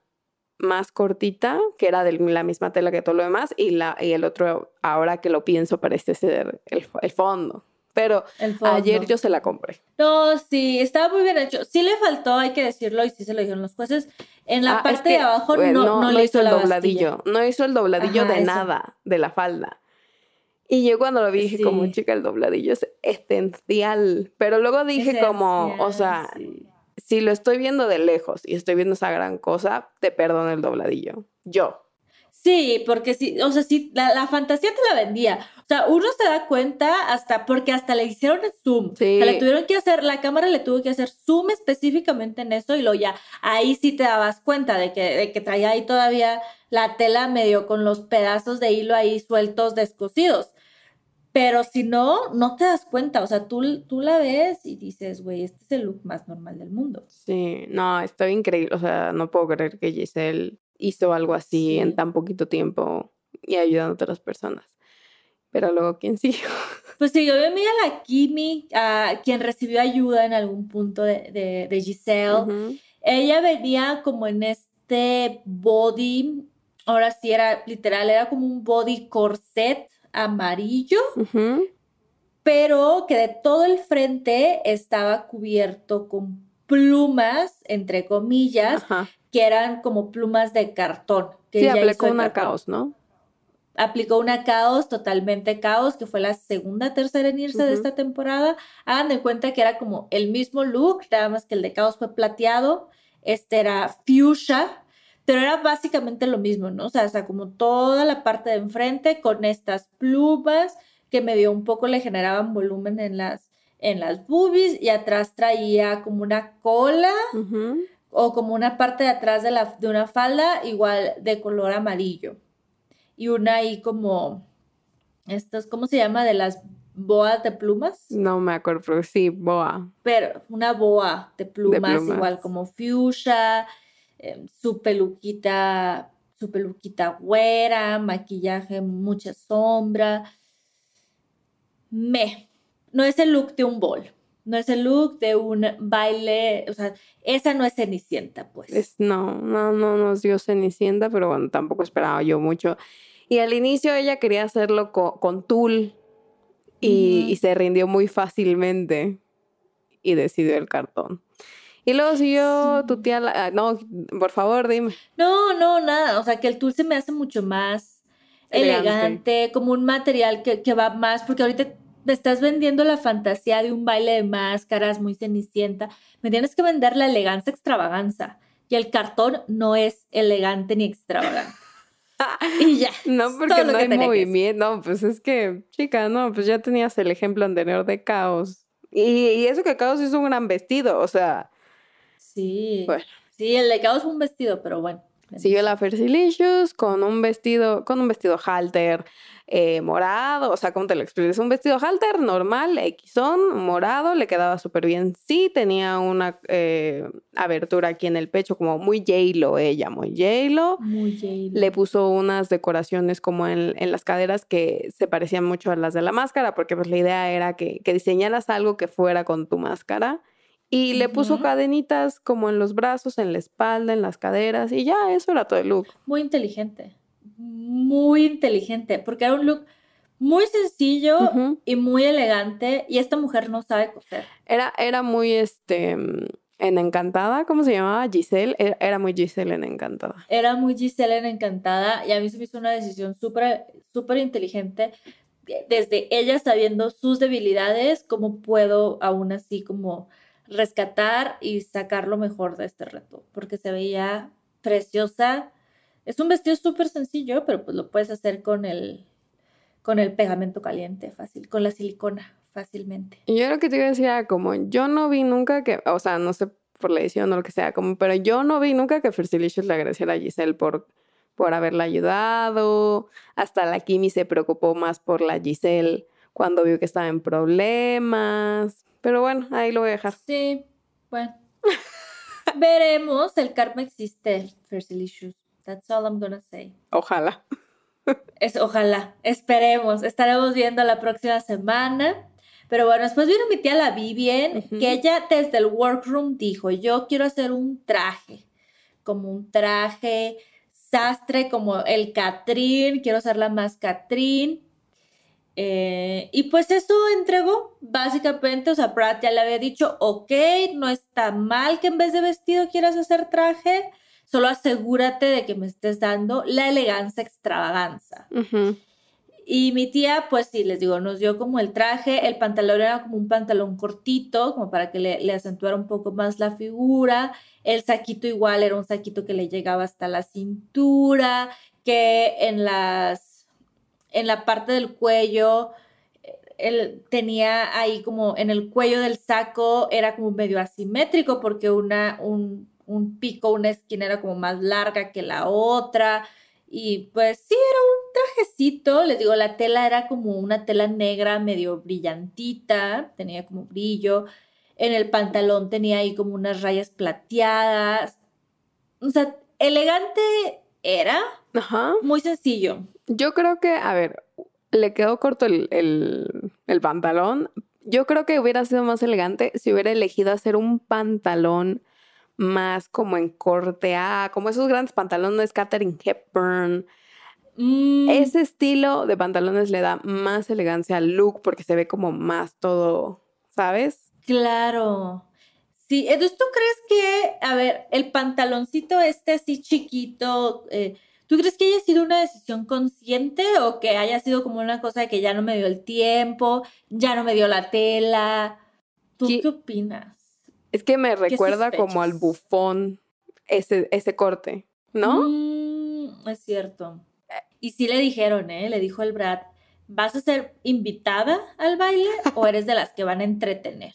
más cortita, que era de la misma tela que todo lo demás, y, la, y el otro, ahora que lo pienso, parece ser el, el fondo. Pero ayer yo se la compré. No, sí, estaba muy bien hecho. Sí le faltó, hay que decirlo, y sí se lo dijeron los jueces. En la ah, parte de abajo no, no, le hizo, el dobladillo. No hizo el dobladillo de nada, de la falda. Y yo cuando lo vi dije como, chica, el dobladillo es esencial. Pero luego dije como, o sea, si lo estoy viendo de lejos y estoy viendo esa gran cosa, te perdono el dobladillo. Yo. Sí, porque sí, o sea, sí, la, fantasía te la vendía. O sea, uno se da cuenta hasta, porque hasta le hicieron el zoom. Sí. O sea, le tuvieron que hacer, la cámara le tuvo que hacer zoom específicamente en eso y lo ya, ahí sí te dabas cuenta de que, de que traía ahí todavía la tela medio con los pedazos de hilo ahí sueltos, descosidos. Pero si no, no te das cuenta. O sea, tú, tú la ves y dices, güey, este es el look más normal del mundo. Sí, no, está increíble. O sea, no puedo creer que Giselle hizo algo así en tan poquito tiempo y ayudando a otras personas. Pero luego, ¿quién siguió? Pues sí, yo vi a la Kimi, a quien recibió ayuda en algún punto de, de, Giselle. Ella venía como en este body, ahora sí era literal, era como un body corset amarillo, pero que de todo el frente estaba cubierto con plumas, entre comillas, que eran como plumas de cartón. Que sí, aplicó una caos, ¿no? Aplicó una caos, totalmente caos, que fue la segunda, tercera en irse de esta temporada. Hagan de cuenta que era como el mismo look, nada más que el de caos fue plateado, este era fuchsia, pero era básicamente lo mismo, ¿no? O sea, hasta como toda la parte de enfrente con estas plumas que medio un poco le generaban volumen en las, en las boobies y atrás traía como una cola o como una parte de atrás de, la, de una falda igual de color amarillo. Y una ahí como, estas, ¿cómo se llama? De las boas de plumas. No me acuerdo, pero sí, boa. Pero una boa de plumas, igual como fuchsia, em, su peluquita, su peluquita güera, maquillaje, mucha sombra. Me. No es el look de un bol no es el look de un baile, o sea, esa no es Cenicienta, pues. no, no, no nos dio Cenicienta, pero bueno, tampoco esperaba yo mucho. Y al inicio ella quería hacerlo con, tul y, se rindió muy fácilmente y decidió el cartón. Y luego siguió tu tía, ah, no, por favor, dime. No, no, nada, o sea, que el tul se me hace mucho más elegante, como un material que, que va más, porque ahorita me estás vendiendo la fantasía de un baile de máscaras muy cenicienta, me tienes que vender la elegancia extravaganza. Y el cartón no es elegante ni extravagante. y ya. No, porque no hay movimiento. No, pues es que, chica, no, pues ya tenías el ejemplo anterior de Caos. Y, eso que Caos hizo un gran vestido, o sea. Sí. Bueno. Sí, el de Caos fue un vestido, pero bueno. Siguió la Fersilicious con un vestido, con un vestido halter eh, morado, o sea, ¿cómo te lo explico? Es un vestido halter normal, Xon, morado, le quedaba súper bien. Sí, tenía una eh, abertura aquí en el pecho, como muy J-Lo ella, muy J-Lo. Muy J-Lo. Le puso unas decoraciones como en, en, las caderas que se parecían mucho a las de la máscara, porque pues la idea era que, que diseñaras algo que fuera con tu máscara. Y le puso cadenitas como en los brazos, en la espalda, en las caderas y ya, eso era todo el look. Muy inteligente, muy inteligente, porque era un look muy sencillo y muy elegante y esta mujer no sabe coser. Era, era muy, este, en Encantada, ¿cómo se llamaba? Giselle, e, era muy Giselle en Encantada. Era muy Giselle en Encantada y a mí se me hizo una decisión súper, súper inteligente desde ella sabiendo sus debilidades, cómo puedo aún así como rescatar y sacar lo mejor de este reto, porque se veía preciosa. Es un vestido súper sencillo, pero pues lo puedes hacer con el, con el pegamento caliente fácil, con la silicona fácilmente. Y yo lo que te iba a decir era como, yo no vi nunca que, o sea, no sé por la edición o lo que sea, como, pero yo no vi nunca que Fersilicious le agradeciera a Giselle por, por haberla ayudado. Hasta la Kimi se preocupó más por la Giselle cuando vio que estaba en problemas. Pero bueno, ahí lo voy a dejar. Sí, bueno. Veremos. El karma existe, Fersilicious. That's all I'm gonna say. Ojalá. Es, ojalá, esperemos, estaremos viendo la próxima semana. Pero bueno, después vino mi tía la Vivien, que ella desde el workroom dijo, yo quiero hacer un traje, como un traje sastre, como el Catrín, quiero ser la más Catrín. Eh, y pues eso entregó, básicamente, o sea, Brad ya le había dicho, ok, no está mal que en vez de vestido quieras hacer traje, solo asegúrate de que me estés dando la elegancia extravaganza. Y mi tía, pues sí, les digo, nos dio como el traje, el pantalón era como un pantalón cortito, como para que le, le, acentuara un poco más la figura, el saquito igual era un saquito que le llegaba hasta la cintura, que en las, en la parte del cuello, él tenía ahí como en el cuello del saco, era como medio asimétrico porque una, un, un pico, una esquina era como más larga que la otra, y pues sí, era un trajecito, les digo, la tela era como una tela negra medio brillantita, tenía como brillo. En el pantalón tenía ahí como unas rayas plateadas. O sea, elegante era. Ajá. Muy sencillo. Yo creo que, a ver, le quedó corto el, el pantalón. Yo creo que hubiera sido más elegante si hubiera elegido hacer un pantalón más como en corte A, como esos grandes pantalones Catherine Hepburn. Mm. Ese estilo de pantalones le da más elegancia al look porque se ve como más todo, ¿sabes? Claro. Sí, entonces tú crees que, a ver, el pantaloncito este así chiquito, eh, ¿tú crees que haya sido una decisión consciente o que haya sido como una cosa de que ya no me dio el tiempo, ya no me dio la tela? ¿Tú qué, opinas? Es que me recuerda como al bufón ese, ese corte, ¿no? Mm, es cierto. Y sí le dijeron, ¿eh? Le dijo el Brad, ¿vas a ser invitada al baile o eres de las que van a entretener?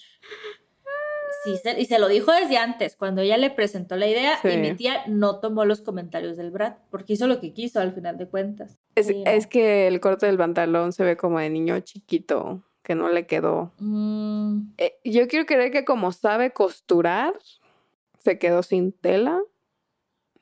Sí, y se lo dijo desde antes, cuando ella le presentó la idea y mi tía no tomó los comentarios del Brad, porque hizo lo que quiso al final de cuentas. Es, es que el corte del pantalón se ve como de niño chiquito que no le quedó. Mm. Eh, yo quiero creer que como sabe costurar, se quedó sin tela,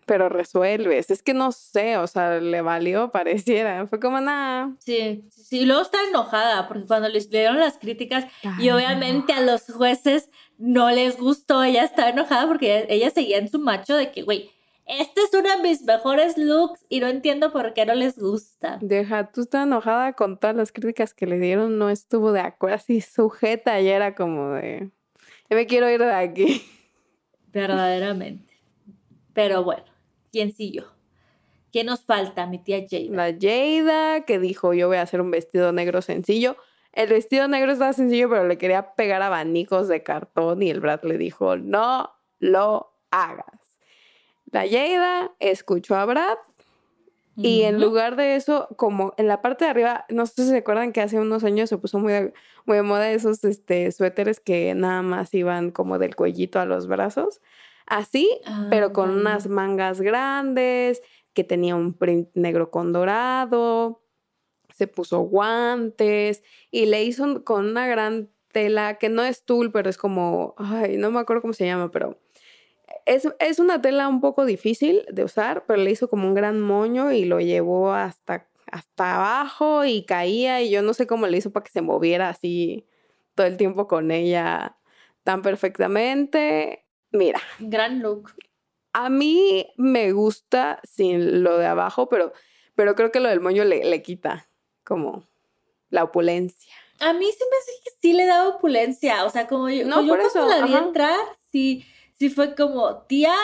pero resuelves. Es que no sé, o sea, le valió, pareciera. Fue como nada. Sí, sí, y luego está enojada, porque cuando les dieron las críticas, y obviamente a los jueces no les gustó, ella estaba enojada porque ella seguía en su macho de que, güey, este es uno de mis mejores looks y no entiendo por qué no les gusta. Deja, tú estás enojada con todas las críticas que le dieron, no estuvo de acuerdo, así sujeta y era como de, yo me quiero ir de aquí. Verdaderamente. Pero bueno, ¿quién siguió? ¿Quién nos falta? Mi tía Jada. La Jada, que dijo, yo voy a hacer un vestido negro sencillo. El vestido negro estaba sencillo, pero le quería pegar abanicos de cartón y el Brad le dijo, no lo hagas. La Yeida escuchó a Brad y en lugar de eso, como en la parte de arriba, no sé si se acuerdan que hace unos años se puso muy de, muy de moda esos este, suéteres que nada más iban como del cuellito a los brazos. Así, pero con unas mangas grandes, que tenía un print negro con dorado, se puso guantes y le hizo con una gran tela que no es tul, pero es como, ay, no me acuerdo cómo se llama, pero es, una tela un poco difícil de usar, pero le hizo como un gran moño y lo llevó hasta, hasta abajo y caía y yo no sé cómo le hizo para que se moviera así todo el tiempo con ella tan perfectamente. Mira. Gran look. A mí me gusta sin lo de abajo, pero, pero creo que lo del moño le, le quita como la opulencia. A mí se me hace que sí le da opulencia, o sea, como yo, no, yo por eso, la vi entrar, sí sí fue como, tía,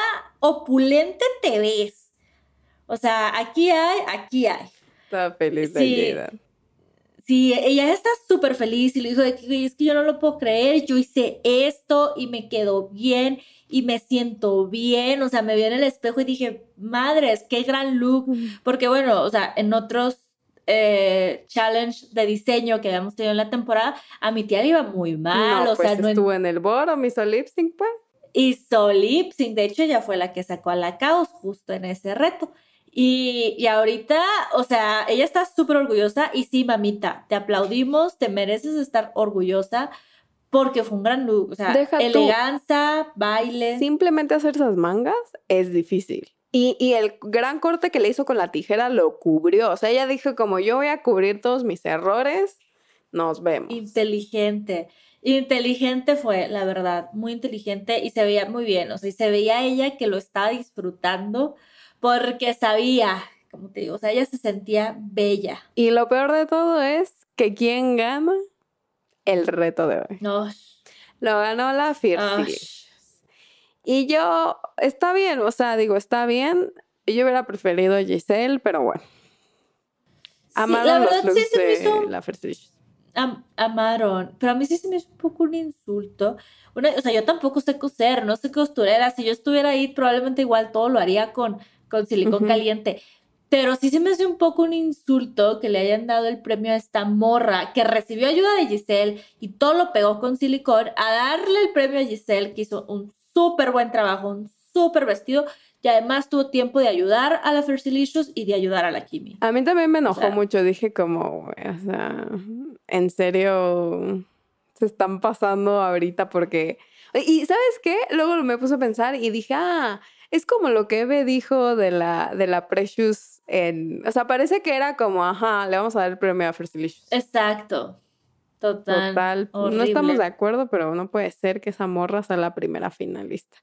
opulente te ves. O sea, aquí hay, aquí hay. Estaba feliz de sí, Sí, ella está súper feliz y le dijo es que yo no lo puedo creer, yo hice esto y me quedó bien y me siento bien, o sea, me vi en el espejo y dije, madres, qué gran look, porque bueno, o sea, en otros eh, challenge de diseño que habíamos tenido en la temporada, a mi tía le iba muy mal, no, o pues sea, no estuvo en el boro, mi lip sync, pues hizo lip sync. De hecho, ella fue la que sacó a la caos justo en ese reto. Y, y ahorita, o sea, ella está súper orgullosa y sí, mamita, te aplaudimos, te mereces estar orgullosa porque fue un gran look. O sea, elegancia, baile. Simplemente hacer esas mangas es difícil. Y, y el gran corte que le hizo con la tijera lo cubrió. O sea, ella dijo como yo voy a cubrir todos mis errores, nos vemos. Inteligente. Inteligente fue, la verdad, muy inteligente y se veía muy bien, o sea, y se veía ella que lo estaba disfrutando porque sabía, como te digo, o sea, ella se sentía bella. Y lo peor de todo es que quién gana el reto de hoy. No, Lo ganó la Fierce. Y yo, está bien, o sea, digo, está bien. Yo hubiera preferido Giselle, pero bueno. Amaron la los verdad sí looks se me de hizo- la am- amaron, pero a mí sí se me hizo un poco un insulto. Una- o sea, yo tampoco sé coser, no sé costurera. Si yo estuviera ahí, probablemente igual todo lo haría con, con silicón caliente. Pero sí se me hace un poco un insulto que le hayan dado el premio a esta morra que recibió ayuda de Giselle y todo lo pegó con silicón, a darle el premio a Giselle que hizo un súper buen trabajo, un súper vestido y además tuvo tiempo de ayudar a la Fersilicious y de ayudar a la Kimi. A mí también me enojó sea- mucho. Dije como, o sea, en serio, se están pasando ahorita porque... Y ¿sabes qué? Luego me puse a pensar y dije, ah, es como lo que Eve dijo de la, de la Precious en... O sea, parece que era como, ajá, le vamos a dar el premio a First Delicious. Exacto. Total. Total. No estamos de acuerdo, pero no puede ser que esa morra sea la primera finalista.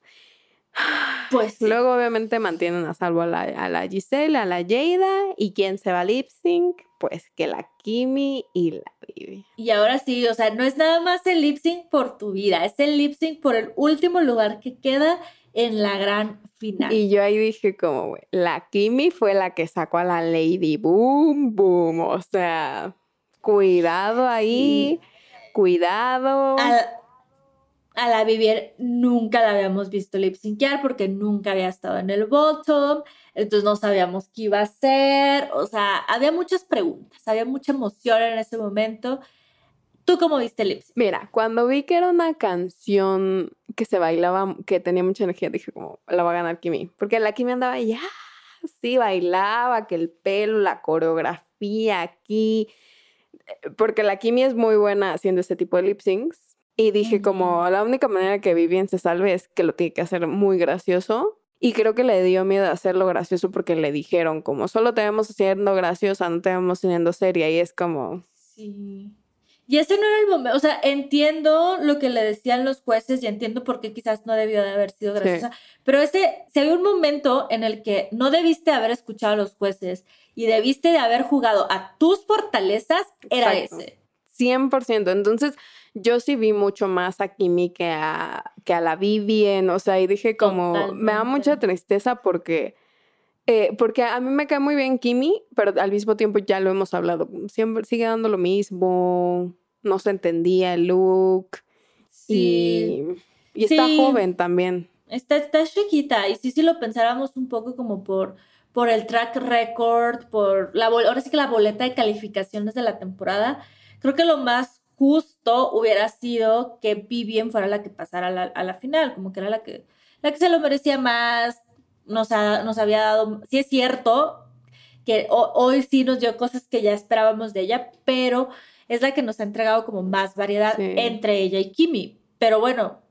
Pues sí. Luego, obviamente, mantienen a salvo a la, a la Giselle, a la Jada. ¿Y quién se va a lip sync? Pues que la Kimi y la Vivi. Y ahora sí, o sea, no es nada más el lip sync por tu vida, es el lip sync por el último lugar que queda en la gran final. Y yo ahí dije como, güey, la Kimi fue la que sacó a la Lady Boom Boom. O sea, cuidado ahí, cuidado. A, a la Vivier nunca la habíamos visto lip syncear porque nunca había estado en el bottom, entonces no sabíamos qué iba a hacer, o sea, había muchas preguntas, había mucha emoción en ese momento. ¿Tú cómo viste el? Mira, cuando vi que era una canción que se bailaba, que tenía mucha energía, dije como, la va a ganar Kimi. Porque la Kimi andaba ya, sí, bailaba, que el pelo, la coreografía aquí. Porque la Kimi es muy buena haciendo ese tipo de lip syncs. Y dije como, la única manera que Vivian se salve es que lo tiene que hacer muy gracioso. Y creo que le dio miedo hacerlo gracioso porque le dijeron como, solo te vemos haciendo graciosa, no te vemos siendo seria. Y es como, Sí. Y ese no era el momento, o sea, entiendo lo que le decían los jueces y entiendo por qué quizás no debió de haber sido Sí. graciosa, pero ese, si había un momento en el que no debiste haber escuchado a los jueces y debiste de haber jugado a tus fortalezas, era Exacto. ese. 100%. Entonces, yo sí vi mucho más a Kimi que a, que a la Vivien. O sea, y dije como, me da mucha tristeza porque, eh, porque a mí me cae muy bien Kimi, pero al mismo tiempo ya lo hemos hablado. Siempre sigue dando lo mismo. No se entendía el look. Sí. Y, y está Sí. joven también. Está, está chiquita y sí, si lo pensáramos un poco como por, por el track record, por la ahora sí que la boleta de calificaciones de la temporada, creo que lo más justo hubiera sido que Vivian fuera la que pasara a la, a la final, como que era la que, la que se lo merecía más, nos, ha- nos había dado, sí es cierto que ho- hoy sí nos dio cosas que ya esperábamos de ella, pero es la que nos ha entregado como más variedad Sí. entre ella y Kimi. Pero bueno,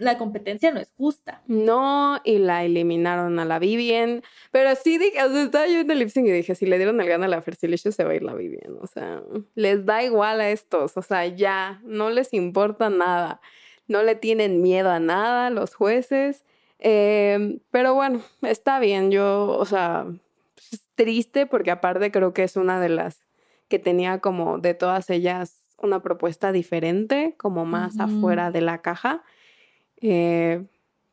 la competencia no es justa. No, y la eliminaron a la Vivien. Pero sí dije, o sea, estaba yo en el lip sync y dije, si le dieron el gana a la Fersilicious, se va a ir la Vivien. O sea, les da igual a estos. O sea, ya, no les importa nada. No le tienen miedo a nada los jueces. Eh, pero bueno, está bien. Yo, o sea, es triste porque aparte creo que es una de las que tenía como de todas ellas una propuesta diferente, como más afuera de la caja. Eh,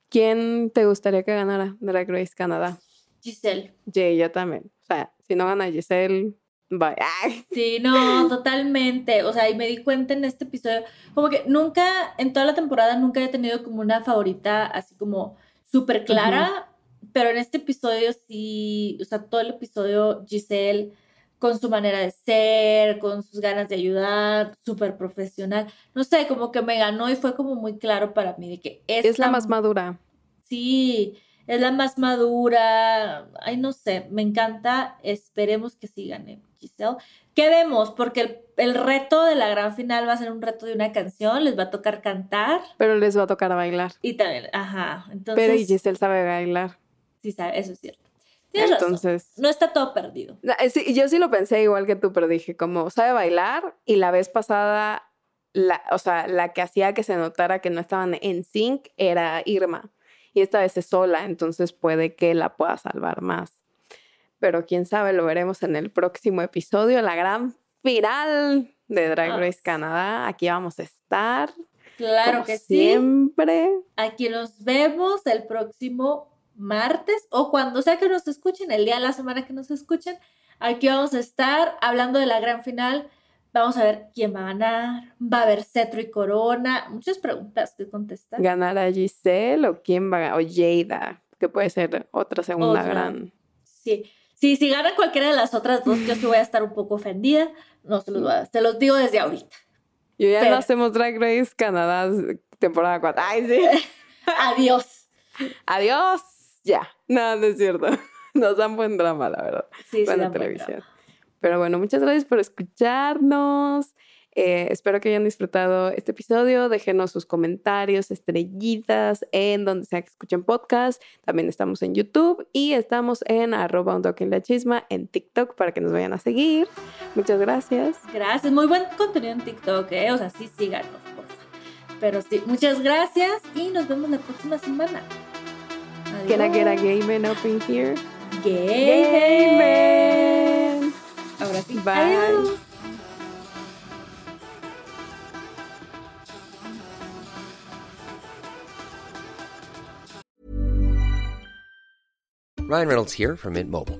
¿Quién te gustaría que ganara Drag Race Canadá? Giselle. Jay, yo también. O sea, si no gana Giselle, bye. Ay, Sí, no, totalmente. O sea, y me di cuenta en este episodio, como que nunca, en toda la temporada, nunca he tenido como una favorita así como súper clara, pero en este episodio sí, o sea, todo el episodio Giselle con su manera de ser, con sus ganas de ayudar, súper profesional. No sé, como que me ganó y fue como muy claro para mí de que es la más madura. Sí, es la más madura. Ay, no sé, me encanta. Esperemos que sí gane Giselle. ¿Qué vemos? Porque el, el reto de la gran final va a ser un reto de una canción, les va a tocar cantar Pero les va a tocar bailar. y también, ajá. Entonces, Pero y Giselle sabe bailar. sí sabe, eso es cierto. Tienes razón. Entonces, No está todo perdido. eh, sí, yo sí lo pensé igual que tú, pero dije, como sabe bailar y la vez pasada, la, o sea, la que hacía que se notara que no estaban en sync era Irma. Y esta vez es sola, entonces puede que la pueda salvar más. Pero quién sabe, lo veremos en el próximo episodio, la gran final de Drag Race. Canadá. Aquí vamos a estar. Claro como que sí. siempre. Aquí nos vemos el próximo martes o cuando sea que nos escuchen, el día de la semana que nos escuchen. Aquí vamos a estar hablando de la gran final. Vamos a ver quién va a ganar. Va a haber cetro y corona. Muchas preguntas que contestar. ¿Ganará Giselle o quién va a ganar? O Jada, que puede ser otra segunda Otra. gran. Sí. Sí, si gana cualquiera de las otras dos, yo sí voy a estar un poco ofendida. No se los, voy a- se los digo desde ahorita. Yo ya no hacemos Drag Race Canadá temporada 4. Ay, sí. Adiós. Adiós. Ya. No, no es cierto. Nos dan buen drama, la verdad. Sí, sí, Buena dan buen televisión. Pero bueno, muchas gracias por escucharnos. Eh, espero que hayan disfrutado este episodio. Déjenos sus comentarios, estrellitas en donde sea que escuchen podcast. También estamos en YouTube y estamos en arroba un toque en la chisma en TikTok para que nos vayan a seguir. Muchas gracias. Gracias. Muy buen contenido en TikTok, ¿eh? O sea, sí, síganos, por favor. Pero sí, muchas gracias y nos vemos la próxima semana. Can I get a Adiós. gay man up in here? Gay man. Ahora sí. Bye. Adiós. Ryan Reynolds here from Mint Mobile.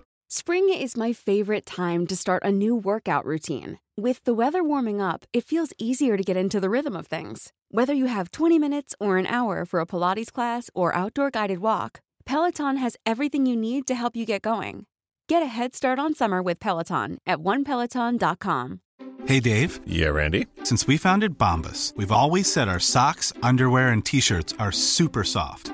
Spring is my favorite time to start a new workout routine. With the weather warming up, it feels easier to get into the rhythm of things. Whether you have 20 minutes or an hour for a Pilates class or outdoor guided walk, Peloton has everything you need to help you get going. Get a head start on summer with Peloton at onepeloton.com. Hey Dave, Yeah, Randy. since we founded Bombus, we've always said our socks, underwear, and t shirts are super soft.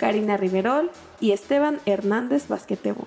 Karina Riverol y Esteban Hernández Basquetebo.